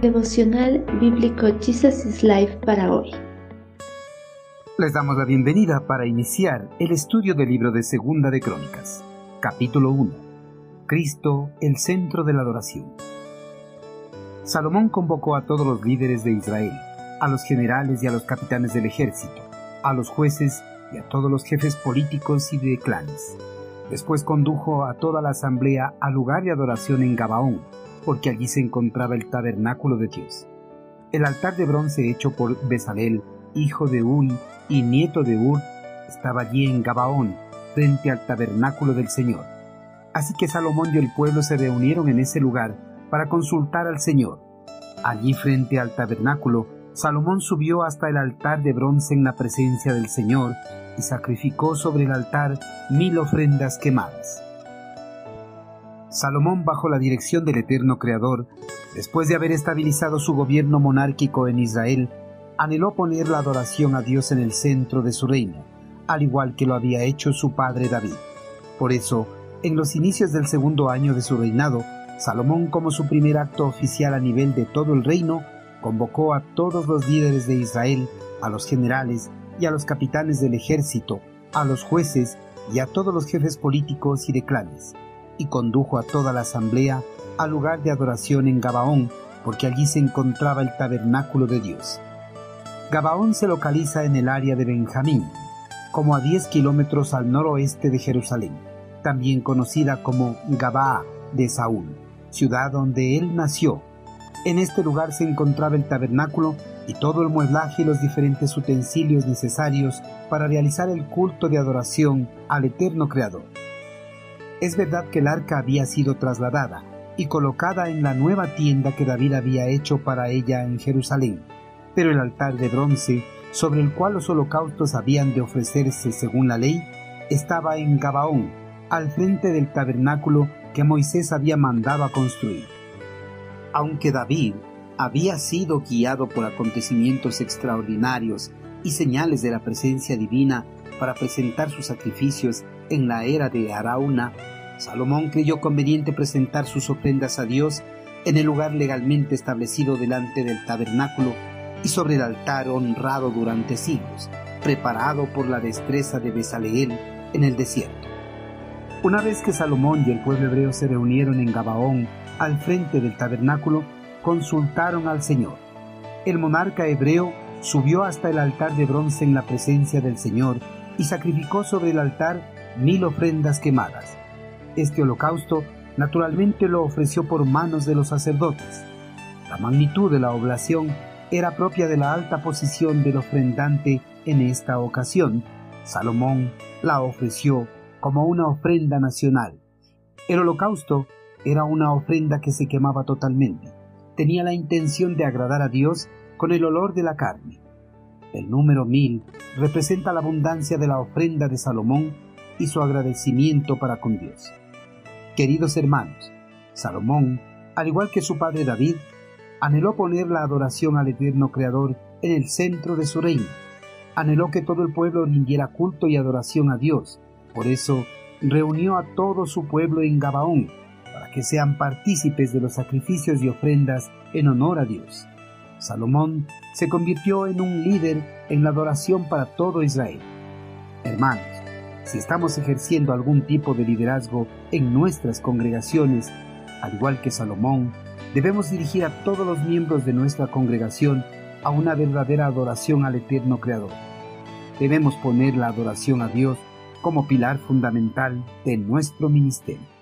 Devocional Bíblico Jesus is Life para hoy. Les damos la bienvenida para iniciar el estudio del libro de Segunda de Crónicas, capítulo 1. Cristo, el centro de la adoración. Salomón convocó a todos los líderes de Israel, a los generales y a los capitanes del ejército, a los jueces y a todos los jefes políticos y de clanes. Después condujo a toda la asamblea al lugar de adoración en Gabaón, porque allí se encontraba el tabernáculo de Dios. El altar de bronce hecho por Bezalel, hijo de Uri y nieto de Ur, estaba allí en Gabaón, frente al tabernáculo del Señor. Así que Salomón y el pueblo se reunieron en ese lugar para consultar al Señor. Allí frente al tabernáculo, Salomón subió hasta el altar de bronce en la presencia del Señor y sacrificó sobre el altar mil ofrendas quemadas. Salomón, bajo la dirección del eterno Creador, después de haber estabilizado su gobierno monárquico en Israel, anheló poner la adoración a Dios en el centro de su reino, al igual que lo había hecho su padre David. Por eso, en los inicios del segundo año de su reinado, Salomón, como su primer acto oficial a nivel de todo el reino, convocó a todos los líderes de Israel, a los generales y a los capitanes del ejército, a los jueces y a todos los jefes políticos y de clanes, y condujo a toda la asamblea al lugar de adoración en Gabaón, porque allí se encontraba el tabernáculo de Dios. Gabaón se localiza en el área de Benjamín, como a 10 kilómetros al noroeste de Jerusalén, también conocida como Gabaa de Saúl, ciudad donde él nació. En este lugar se encontraba el tabernáculo y todo el mueblaje y los diferentes utensilios necesarios para realizar el culto de adoración al eterno Creador. Es verdad que el arca había sido trasladada y colocada en la nueva tienda que David había hecho para ella en Jerusalén, pero el altar de bronce, sobre el cual los holocaustos habían de ofrecerse según la ley, estaba en Gabaón, al frente del tabernáculo que Moisés había mandado construir. Aunque David había sido guiado por acontecimientos extraordinarios y señales de la presencia divina para presentar sus sacrificios en la era de Arauna, Salomón creyó conveniente presentar sus ofrendas a Dios en el lugar legalmente establecido delante del tabernáculo y sobre el altar honrado durante siglos, preparado por la destreza de Besaleel en el desierto. Una vez que Salomón y el pueblo hebreo se reunieron en Gabaón al frente del tabernáculo, consultaron al Señor. El monarca hebreo subió hasta el altar de bronce en la presencia del Señor y sacrificó sobre el altar mil ofrendas quemadas. Este holocausto naturalmente lo ofreció por manos de los sacerdotes. La magnitud de la oblación era propia de la alta posición del ofrendante en esta ocasión. Salomón la ofreció como una ofrenda nacional. El holocausto era una ofrenda que se quemaba totalmente. Tenía la intención de agradar a Dios con el olor de la carne. El número mil representa la abundancia de la ofrenda de Salomón y su agradecimiento para con Dios. Queridos hermanos, Salomón, al igual que su padre David, anheló poner la adoración al eterno Creador en el centro de su reino. Anheló que todo el pueblo rindiera culto y adoración a Dios. Por eso reunió a todo su pueblo en Gabaón, para que sean partícipes de los sacrificios y ofrendas en honor a Dios. Salomón se convirtió en un líder en la adoración para todo Israel. Hermanos, si estamos ejerciendo algún tipo de liderazgo en nuestras congregaciones, al igual que Salomón, debemos dirigir a todos los miembros de nuestra congregación a una verdadera adoración al eterno Creador. Debemos poner la adoración a Dios como pilar fundamental de nuestro ministerio.